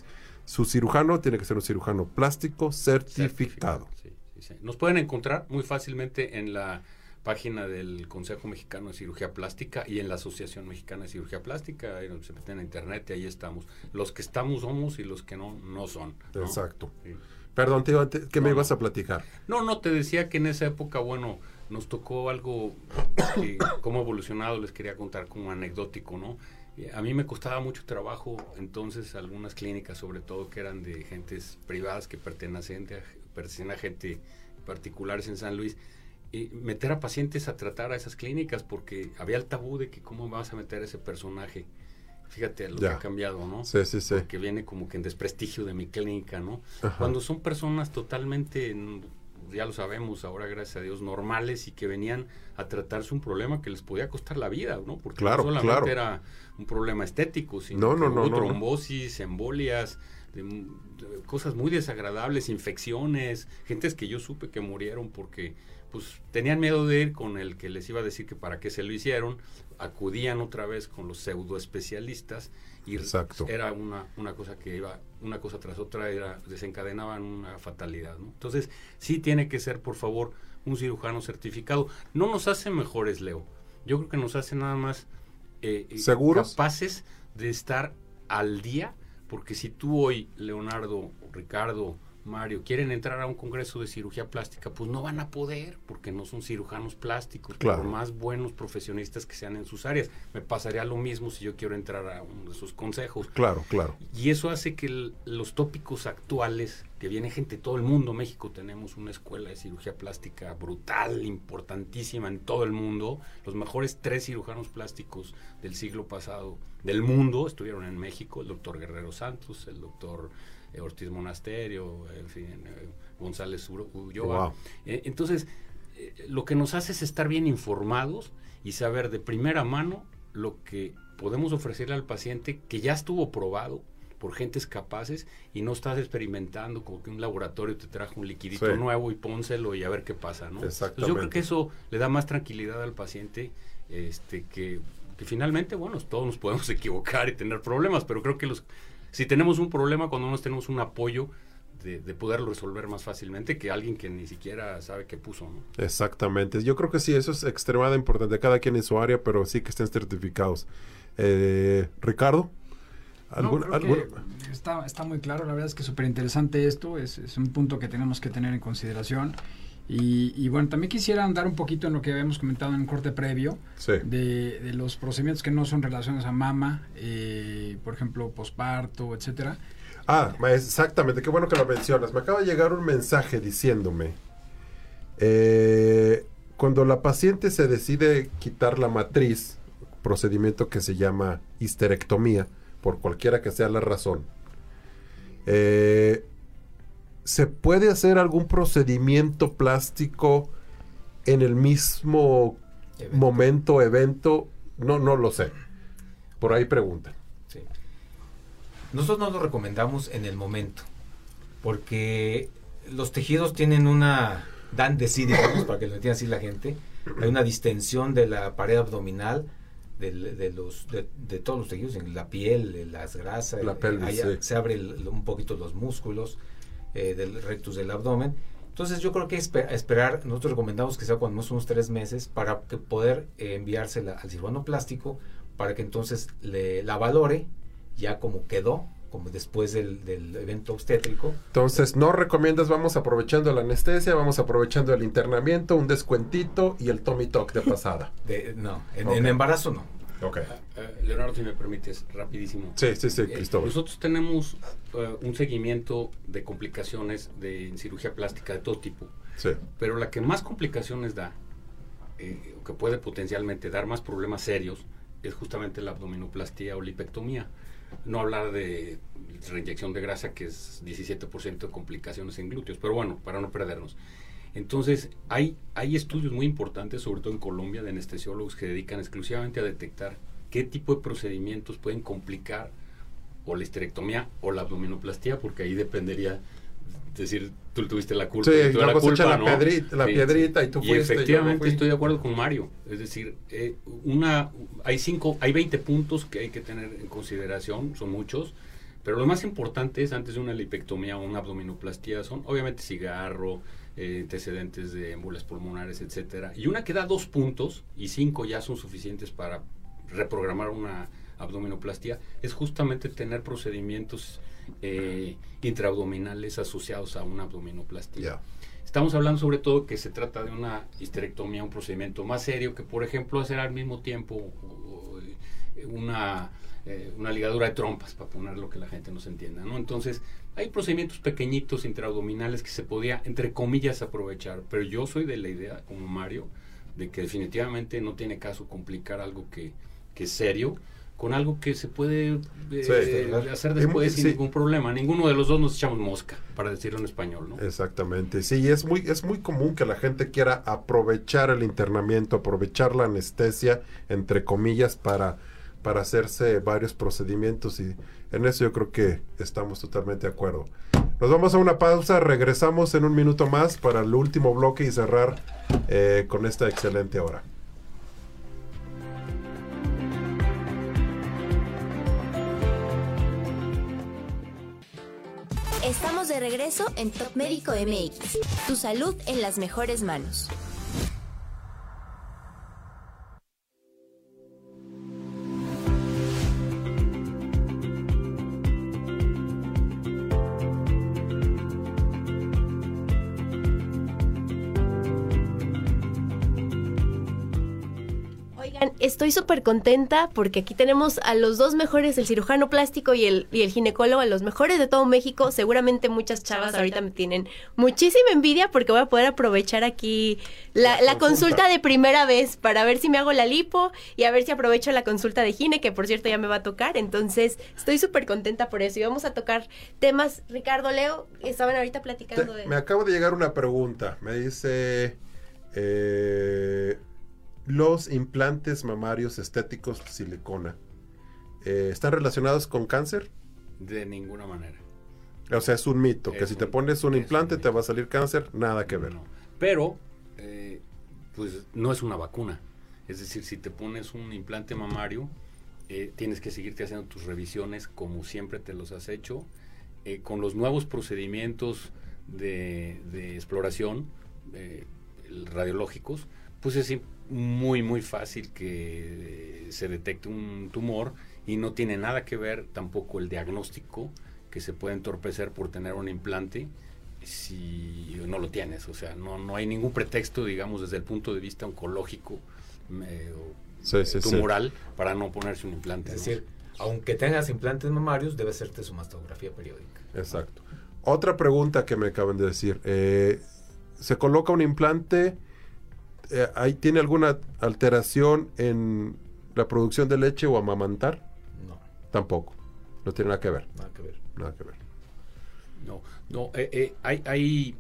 Su cirujano tiene que ser un cirujano plástico certificado. Sí, sí, sí. Nos pueden encontrar muy fácilmente en la página del Consejo Mexicano de Cirugía Plástica y en la Asociación Mexicana de Cirugía Plástica. Ahí se meten a internet y ahí estamos. Los que estamos somos y los que no, no son. ¿no? Exacto. Perdón, te iba- te- ¿qué me ibas a platicar? No, no, te decía que en esa época, bueno, nos tocó algo que, cómo ha evolucionado, les quería contar como anecdótico, ¿no? Eh, A mí me costaba mucho trabajo, entonces, algunas clínicas, sobre todo que eran de gentes privadas que pertenecían a, pertenecían a gente particulares en San Luis, y meter a pacientes a tratar a esas clínicas porque había el tabú de que cómo vas a meter a ese personaje. Fíjate lo Ya. que ha cambiado, ¿no? Sí, sí, sí. que viene como que en desprestigio de mi clínica, ¿no? Ajá. Cuando son personas totalmente, ya lo sabemos ahora, gracias a Dios, normales y que venían a tratarse un problema que les podía costar la vida, ¿no? Porque Claro, no solamente claro. era un problema estético, sino No, trombosis, embolias, de- de cosas muy desagradables, infecciones, gentes que yo supe que murieron porque pues tenían miedo de ir con el que les iba a decir que para qué se lo hicieron, acudían otra vez con los pseudo especialistas y Exacto. era una, una cosa que iba, una cosa tras otra, era, desencadenaban una fatalidad. ¿no? Entonces, sí tiene que ser, por favor, un cirujano certificado. No nos hace mejores, Leo. Yo creo que nos hace nada más eh, eh, ¿Seguros? capaces de estar al día, porque si tú hoy, Leonardo, Ricardo, Mario, quieren entrar a un congreso de cirugía plástica, pues no van a poder, porque no son cirujanos plásticos, Claro. por más buenos profesionistas que sean en sus áreas. Me pasaría lo mismo si yo quiero entrar a uno de sus consejos. Claro, claro. Y eso hace que el- los tópicos actuales, que viene gente de todo el mundo, México tenemos una escuela de cirugía plástica brutal, importantísima en todo el mundo. Los mejores tres cirujanos plásticos del siglo pasado del mundo estuvieron en México, el doctor Guerrero Santos, el doctor Ortiz Monasterio, en fin, eh, González Ulloa. entonces, lo que nos hace es estar bien informados y saber de primera mano lo que podemos ofrecerle al paciente que ya estuvo probado por gentes capaces y no estás experimentando como que un laboratorio te trajo un liquidito nuevo y pónselo y a ver qué pasa, ¿no? yo creo que eso le da más tranquilidad al paciente este que, finalmente, bueno, todos nos podemos equivocar y tener problemas, pero creo que los si tenemos un problema cuando no tenemos un apoyo de, poderlo resolver más fácilmente que alguien que ni siquiera sabe qué puso. ¿no? Exactamente. Yo creo que sí, eso es extremadamente importante. Cada quien en su área, pero sí que estén certificados. Eh, Ricardo. está, está muy claro, la verdad es que es súper interesante esto, es, es, un punto que tenemos que tener en consideración. Y, bueno, también quisiera andar un poquito en lo que habíamos comentado en el corte previo, de, de, los procedimientos que no son relaciones a mama, eh, por ejemplo, posparto, etcétera. Ah, exactamente, qué bueno que lo mencionas. Me acaba de llegar un mensaje diciéndome, eh, cuando la paciente se decide quitar la matriz, procedimiento que se llama histerectomía, por cualquiera que sea la razón, eh, ¿se puede hacer algún procedimiento plástico en el mismo momento, evento? No, no lo sé. Por ahí pregunta. Sí. Nosotros no lo recomendamos en el momento, porque los tejidos tienen una, dan de sí, digamos, para que lo entienda así la gente, hay una distensión de la pared abdominal, de, los, de, todos los tejidos, en la piel, las grasas, la pelvis, se abre un poquito los músculos, eh, del rectus del abdomen. Entonces yo creo que esperar, nosotros recomendamos que sea cuando menos unos tres meses para que poder eh, enviársela al cirujano plástico para que entonces le, la valore ya como quedó, como después del, evento obstétrico. Entonces, no recomiendas, vamos aprovechando la anestesia, vamos aprovechando el internamiento, un descuentito y el Tommy Talk de pasada. no, en, embarazo no. Okay. Uh, Leonardo, si me permites, rapidísimo. Sí, sí, sí, Cristóbal. nosotros tenemos un seguimiento de complicaciones de cirugía plástica de todo tipo. Sí. Pero la que más complicaciones da, eh, que puede potencialmente dar más problemas serios, es justamente la abdominoplastía o lipectomía. No hablar de reinyección de grasa, que es 17% de complicaciones en glúteos, pero bueno, para no perdernos. Entonces, hay, hay estudios muy importantes, sobre todo en Colombia, de anestesiólogos que dedican exclusivamente a detectar qué tipo de procedimientos pueden complicar o la histerectomía o la abdominoplastía, porque ahí dependería decir, tú tuviste la culpa. Sí, tú la, culpa, la, piedrita, la piedrita y tú y efectivamente estoy de acuerdo con Mario. Es decir, eh, una, hay cinco, hay 20 puntos que hay que tener en consideración, son muchos, pero lo más importante es antes de una lipectomía o una abdominoplastía son obviamente cigarro, eh, antecedentes de émbolas pulmonares, etcétera. Y una que da dos puntos y cinco ya son suficientes para reprogramar una abdominoplastia es justamente tener procedimientos eh, intraabdominales asociados a una abdominoplastia. Estamos hablando sobre todo que se trata de una histerectomía, un procedimiento más serio que, por ejemplo, hacer al mismo tiempo eh, una, eh, una ligadura de trompas, para poner lo que la gente nos entienda. ¿no? Entonces, hay procedimientos pequeñitos intraabdominales que se podía, entre comillas, aprovechar, pero yo soy de la idea, como Mario, de que definitivamente no tiene caso complicar algo que, que es serio con algo que se puede eh, hacer después sin ningún problema. Ninguno de los dos nos echamos mosca, para decirlo en español, ¿no? Exactamente. Sí, es muy, es muy común que la gente quiera aprovechar el internamiento, aprovechar la anestesia, entre comillas, para, para hacerse varios procedimientos y en eso yo creo que estamos totalmente de acuerdo. Nos vamos a una pausa, regresamos en un minuto más para el último bloque y cerrar eh, con esta excelente hora. Estamos de regreso en Top Médico MX. Tu salud en las mejores manos. Estoy súper contenta porque aquí tenemos a los dos mejores, el cirujano plástico y el, y el ginecólogo, a los mejores de todo México. Seguramente muchas chavas ahorita me tienen muchísima envidia porque voy a poder aprovechar aquí la, la consulta de primera vez para ver si me hago la lipo y a ver si aprovecho la consulta de gine, que por cierto ya me va a tocar. Entonces, estoy súper contenta por eso. Y vamos a tocar temas, Ricardo, Leo, estaban ahorita platicando Te- de... me acaba de llegar una pregunta. Me dice... eh, los implantes mamarios estéticos silicona eh, están relacionados con cáncer. De ninguna manera. O sea, es un mito, que si te pones un implante un te va a salir cáncer, nada que ver. No. Pero, eh, pues no es una vacuna. Es decir, si te pones un implante mamario, eh, tienes que seguirte haciendo tus revisiones como siempre te los has hecho. Eh, con los nuevos procedimientos de, de exploración radiológicos, pues es muy, muy fácil que eh, se detecte un tumor y no tiene nada que ver tampoco el diagnóstico que se puede entorpecer por tener un implante si no lo tienes. O sea, no, no hay ningún pretexto, digamos, desde el punto de vista oncológico eh, o Sí, sí, sí. tumoral para no ponerse un implante. Es ¿no? decir, aunque tengas implantes mamarios, debe hacerte su mastografía periódica. Exacto. Otra pregunta que me acaban de decir. eh, ¿Se coloca un implante? Eh, ¿ahí ¿Tiene alguna alteración en la producción de leche o amamantar? No, Tampoco. No tiene nada que ver. nada que ver. Nada que ver. No, no, eh, eh, hay, hay,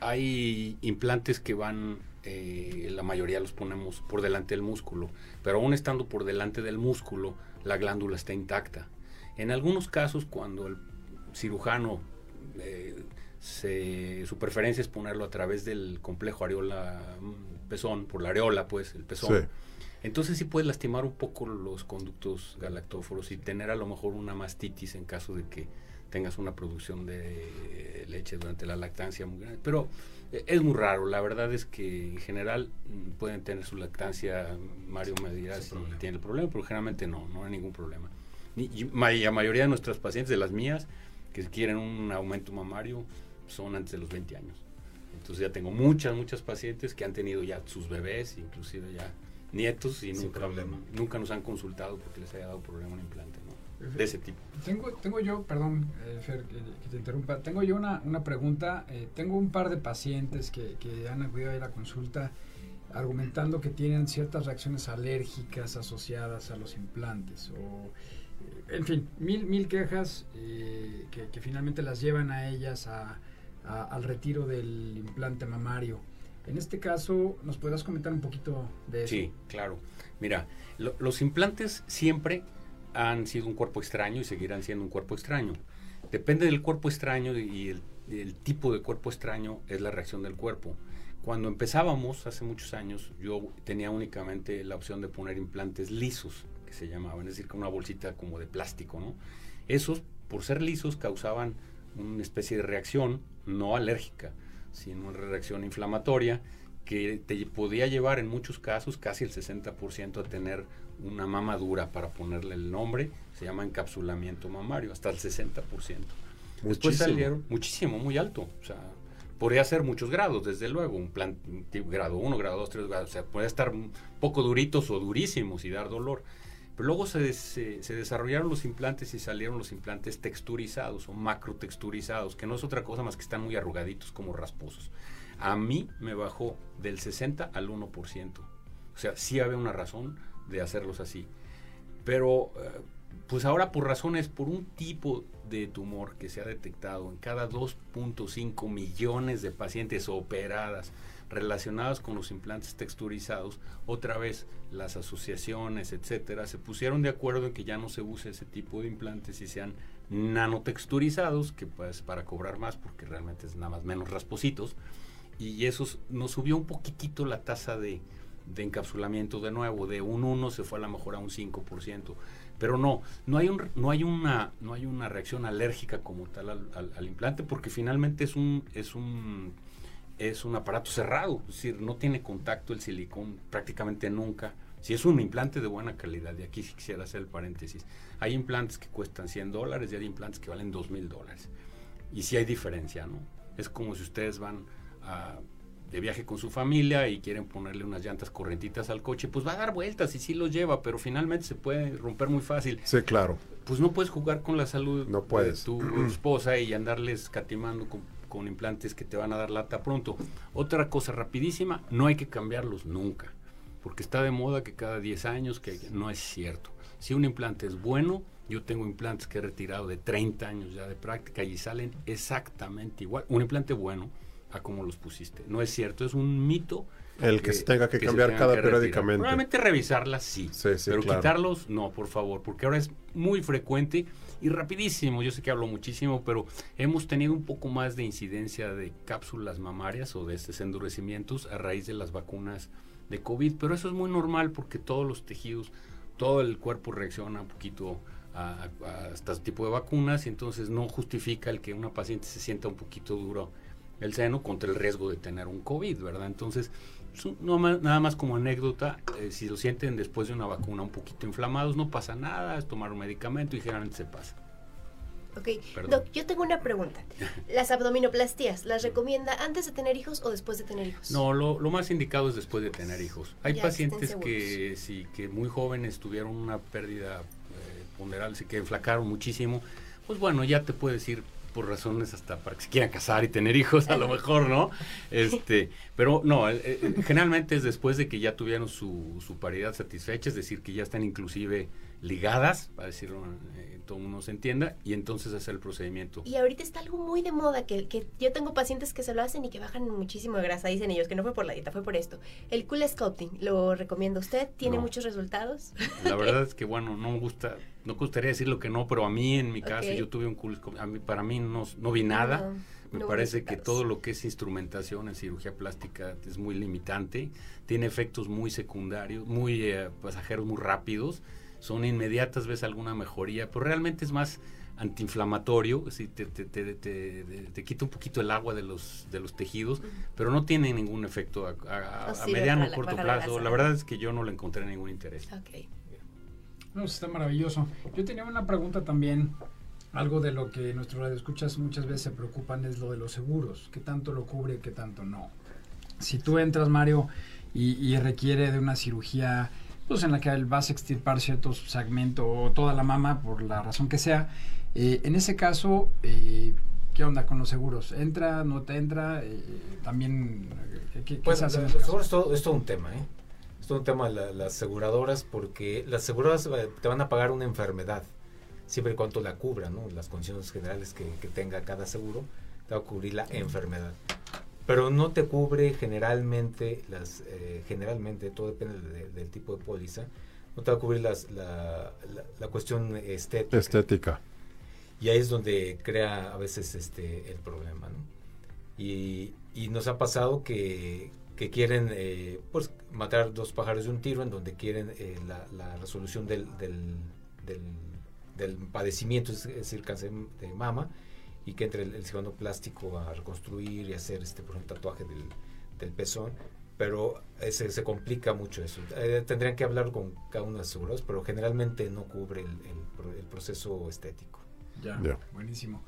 hay implantes que van, eh, la mayoría los ponemos por delante del músculo, pero aún estando por delante del músculo, la glándula está intacta. En algunos casos, cuando el cirujano, eh, se, su preferencia es ponerlo a través del complejo areola-pezón, por la areola, pues, el pezón. Sí. Entonces sí puede lastimar un poco los conductos galactóforos y tener a lo mejor una mastitis en caso de que tengas una producción de leche durante la lactancia muy grande. Pero eh, es muy raro, la verdad es que en general mm, pueden tener su lactancia, Mario me dirá si problema. tiene el problema, pero generalmente no, no hay ningún problema. Y, y ma- y la mayoría de nuestras pacientes, de las mías, que quieren un aumento mamario, son antes de los 20 años. Entonces ya tengo muchas, muchas pacientes que han tenido ya sus bebés, inclusive ya nietos, y Sin nunca, problema. nunca nos han consultado porque les haya dado problema un implante, ¿no? De ese tipo. Tengo, tengo yo, perdón, eh, Fer, que, que te interrumpa, tengo yo una, una pregunta. eh, tengo un par de pacientes que, que han acudido a ir a consulta argumentando que tienen ciertas reacciones alérgicas asociadas a los implantes o, eh, en fin, mil, mil quejas eh, que, que finalmente las llevan a ellas a- a- al retiro del implante mamario. En este caso, ¿nos podrás comentar un poquito de eso? Sí, claro. Mira, lo- los implantes siempre han sido un cuerpo extraño y seguirán siendo un cuerpo extraño. Depende del cuerpo extraño y el, el tipo de cuerpo extraño es la reacción del cuerpo. Cuando empezábamos hace muchos años, yo tenía únicamente la opción de poner implantes lisos, que se llamaban, es decir, con una bolsita como de plástico, ¿no? Esos, por ser lisos, causaban una especie de reacción no alérgica, sino una reacción inflamatoria que te podía llevar en muchos casos casi el 60% a tener una mama dura para ponerle el nombre, se llama encapsulamiento mamario, hasta el 60%. Después Muchísimo. salieron muchísimo, muy alto, o sea, podría ser muchos grados, desde luego, un plan grado 1, grado 2, 3 grados, o sea, puede estar poco duritos o durísimos y dar dolor. Pero luego se, des- se, se desarrollaron los implantes y salieron los implantes texturizados o macrotexturizados, que no es otra cosa más que están muy arrugaditos como rasposos. A mí me bajó del 60 al 1%. O sea, sí había una razón de hacerlos así. Pero, eh, pues ahora por razones, por un tipo de tumor que se ha detectado en cada 2.5 millones de pacientes operadas relacionadas con los implantes texturizados, otra vez las asociaciones, etcétera, se pusieron de acuerdo en que ya no se use ese tipo de implantes y sean nanotexturizados, que pues para cobrar más, porque realmente es nada más menos raspositos, y eso nos subió un poquitito la tasa de, de encapsulamiento de nuevo, de un 1 se fue a lo mejor a un 5%, pero no, no hay, un, no hay, una, no hay una reacción alérgica como tal al, al- al implante, porque finalmente es un, es un es un aparato cerrado, es decir, no tiene contacto el silicón prácticamente nunca. Si es un implante de buena calidad, y aquí sí quisiera hacer el paréntesis, hay implantes que cuestan 100 dólares y hay implantes que valen 2 mil dólares. Y sí hay diferencia, ¿no? Es como si ustedes van a de viaje con su familia y quieren ponerle unas llantas correntitas al coche, pues va a dar vueltas y sí los lleva, pero finalmente se puede romper muy fácil. Sí, claro. Pues no puedes jugar con la salud No puedes. de tu esposa y andarles catimando con, con implantes que te van a dar lata pronto. Otra cosa rapidísima, no hay que cambiarlos nunca, porque está de moda que cada 10 años, que no es cierto. Si un implante es bueno, yo tengo implantes que he retirado de 30 años ya de práctica y salen exactamente igual. Un implante bueno a como los pusiste. No es cierto, es un mito. El que se tenga que cambiar cada que periódicamente. Probablemente revisarlas sí, Sí, sí, pero claro. quitarlos no, por favor, porque ahora es muy frecuente y rapidísimo. Yo sé que hablo muchísimo, pero hemos tenido un poco más de incidencia de cápsulas mamarias o de estos endurecimientos a raíz de las vacunas de COVID, pero eso es muy normal porque todos los tejidos, todo el cuerpo reacciona un poquito a, a este tipo de vacunas y entonces no justifica el que una paciente se sienta un poquito duro el seno contra el riesgo de tener un COVID, ¿verdad? Entonces, no nada más como anécdota, eh, si lo sienten después de una vacuna un poquito inflamados, no pasa nada, es tomar un medicamento y generalmente se pasa. Ok. Doc, yo tengo una pregunta. ¿Las abdominoplastías las recomienda antes de tener hijos o después de tener hijos? No, lo, lo más indicado es después de tener hijos. Hay Ya, pacientes que sí, que muy jóvenes tuvieron una pérdida eh, ponderal, que enflacaron muchísimo. Pues bueno, ya te puedes ir por razones hasta para que se quieran casar y tener hijos, a lo mejor, ¿no? Este, pero no, eh, eh, generalmente es después de que ya tuvieron su, su paridad satisfecha, es decir, que ya están inclusive ligadas, para decirlo, eh, todo el mundo se entienda, y entonces hacer el procedimiento. Y ahorita está algo muy de moda, que, que yo tengo pacientes que se lo hacen y que bajan muchísimo de grasa, dicen ellos, que no fue por la dieta, fue por esto. El Cool Sculpting, ¿lo recomienda usted? ¿Tiene No. muchos resultados? La verdad es que bueno, no me gusta, no gustaría decir lo que no, pero a mí en mi caso yo tuve un scope, a mí, para mí no, no vi nada. Me no parece que todo lo que es instrumentación en cirugía plástica es muy limitante, tiene efectos muy secundarios, muy eh, pasajeros, muy rápidos, son inmediatas, ves alguna mejoría, pero realmente es más antiinflamatorio, decir, te, te, te, te- quita un poquito el agua de los, de los tejidos, pero no tiene ningún efecto a, mediano o corto la plazo. La verdad es que yo no le encontré ningún interés. No, está maravilloso. Yo tenía una pregunta también. Algo de lo que nuestros radioescuchas muchas veces se preocupan es lo de los seguros. ¿Qué tanto lo cubre y qué tanto no? Si tú entras, Mario, y, y requiere de una cirugía pues en la que vas a extirpar ciertos segmentos o toda la mama por la razón que sea, eh, en ese caso, eh, ¿qué onda con los seguros? ¿Entra, no te entra? Eh, también, eh, ¿qué, qué Pues se hace en los seguros es todo, es todo un tema, ¿eh? Todo un tema la- las aseguradoras porque las aseguradoras eh, te van a pagar una enfermedad siempre y cuando la cubra, ¿no? Las condiciones generales que, que tenga cada seguro te va a cubrir la enfermedad. Pero no te cubre generalmente, las eh, generalmente, todo depende de- del tipo de póliza, no te va a cubrir las, la, la, la cuestión estética. Estética. Y ahí es donde crea a veces este el problema, ¿no? Y, y nos ha pasado que, que quieren eh, pues matar dos pájaros de un tiro en donde quieren eh, la, la resolución del, del, del, del padecimiento, es decir, cáncer de mama, y que entre el, el cirujano plástico a reconstruir y hacer este por ejemplo, tatuaje del, del pezón, pero eh, se, complica mucho eso. Eh, tendrían que hablar con cada uno de los seguros, pero generalmente no cubre el, el el proceso estético. Ya, Ya. buenísimo.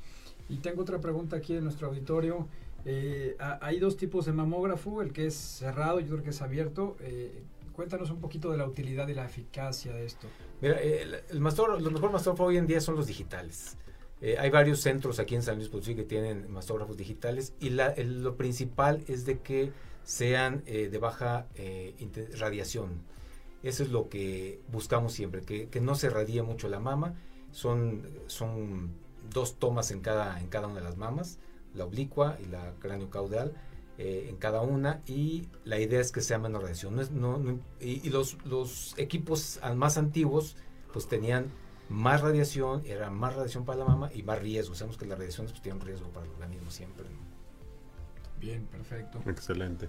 Y tengo otra pregunta aquí en nuestro auditorio. Eh, ha- hay dos tipos de mamógrafo, el que es cerrado y otro que es abierto. Eh, cuéntanos un poquito de la utilidad y la eficacia de esto. Mira, eh, el, el mastógrafo- los mejores mastógrafos hoy en día son los digitales. Eh, hay varios centros aquí en San Luis Potosí que tienen mastógrafos digitales y la, el- lo principal es de que sean eh, de baja eh, radiación. Eso es lo que buscamos siempre, que, que no se radie mucho la mama. Son, son dos tomas en cada, en cada una de las mamas, la oblicua y la cráneo caudal. eh, en cada una y la idea es que sea menos radiación. No es- no- no- y y los, los equipos más antiguos pues tenían más radiación, era más radiación para la mama y más riesgo. Sabemos que las radiaciones pues, tienen riesgo para el organismo siempre. ¿no? Bien, perfecto. Excelente.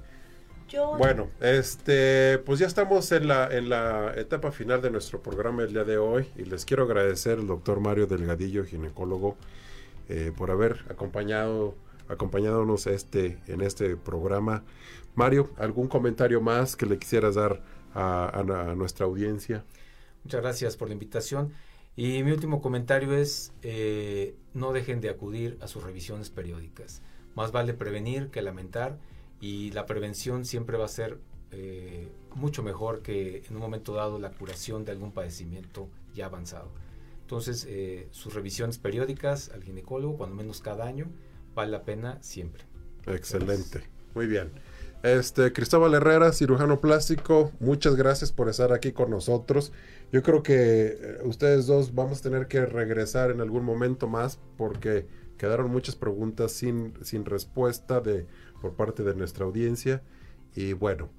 Yo, Bueno, este, pues ya estamos en la, en la etapa final de nuestro programa el día de hoy y les quiero agradecer al doctor Mario Delgadillo, ginecólogo, eh, por haber acompañado, acompañándonos este, en este programa. Mario, ¿algún comentario más que le quisieras dar a, a a nuestra audiencia? Muchas gracias por la invitación. Y mi último comentario es, eh, no dejen de acudir a sus revisiones periódicas. Más vale prevenir que lamentar y la prevención siempre va a ser eh, mucho mejor que en un momento dado la curación de algún padecimiento ya avanzado. Entonces, eh, sus revisiones periódicas al ginecólogo, cuando menos cada año, vale la pena siempre. Excelente, muy bien. Este, Cristóbal Herrera, cirujano plástico, muchas gracias por estar aquí con nosotros. Yo creo que eh, ustedes dos vamos a tener que regresar en algún momento más porque quedaron muchas preguntas sin, sin respuesta de, por parte de nuestra audiencia. Y bueno,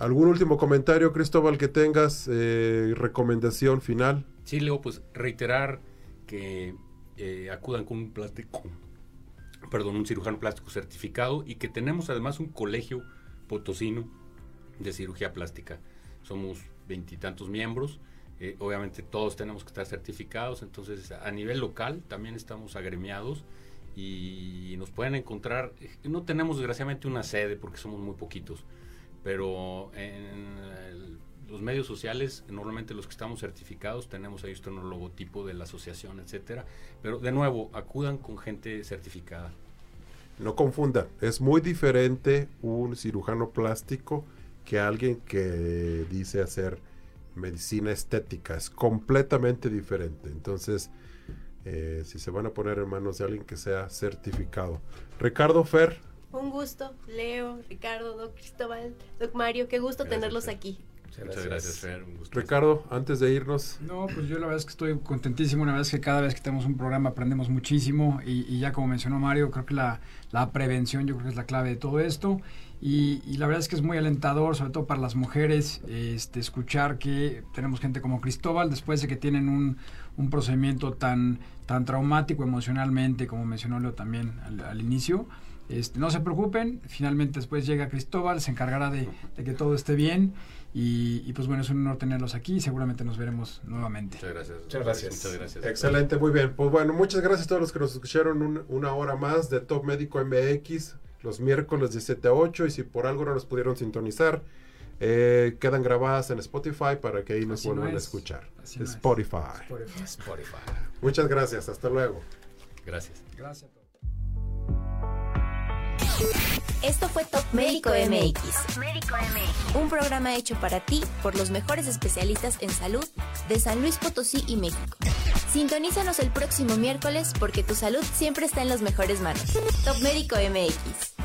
¿algún último comentario, Cristóbal, que tengas? Eh, ¿Recomendación final? Sí, Leo, pues reiterar que eh, acudan con un plástico perdón, un cirujano plástico certificado y que tenemos además un colegio potosino de cirugía plástica. Somos veintitantos miembros, eh, obviamente todos tenemos que estar certificados, entonces a nivel local también estamos agremiados y nos pueden encontrar, no tenemos desgraciadamente una sede porque somos muy poquitos, pero en los medios sociales, normalmente los que estamos certificados, tenemos ahí nuestro logotipo de la asociación, etcétera. Pero de nuevo, acudan con gente certificada. No confundan, es muy diferente un cirujano plástico que alguien que dice hacer medicina estética. Es completamente diferente. Entonces, eh, si se van a poner en manos de alguien que sea certificado. Ricardo Fer. Un gusto, Leo, Ricardo, Doc Cristóbal, Doc Mario, qué gusto tenerlos aquí. Muchas gracias, Fer. Un gusto. Ricardo, antes de irnos. No, pues yo la verdad es que estoy contentísimo. Una vez que cada vez que tenemos un programa aprendemos muchísimo. Y, ya como mencionó Mario, creo que la, la, prevención yo creo que es la clave de todo esto. Y, y, la verdad es que es muy alentador, sobre todo para las mujeres, este, escuchar que tenemos gente como Cristóbal, después de que tienen un, un procedimiento tan, tan traumático emocionalmente, como mencionó Leo también al, al inicio. Este, no se preocupen, finalmente después llega Cristóbal, se encargará de, de que todo esté bien. Y, pues bueno, es un honor tenerlos aquí y seguramente nos veremos nuevamente. Muchas gracias. Muchas gracias. Muchas gracias. Excelente, muy bien. Pues bueno, muchas gracias a todos los que nos escucharon una hora más de Top Médico MX los miércoles de 7 a 8 y si por algo no nos pudieron sintonizar, eh, quedan grabadas en Spotify para que ahí nos vuelvan a escuchar. Spotify. Spotify. Spotify. Muchas gracias, hasta luego. Gracias. Gracias Esto fue Top Médico MX. Un programa hecho para ti por los mejores especialistas en salud de San Luis Potosí y México. Sintonízanos el próximo miércoles porque tu salud siempre está en las mejores manos. Top Médico MX.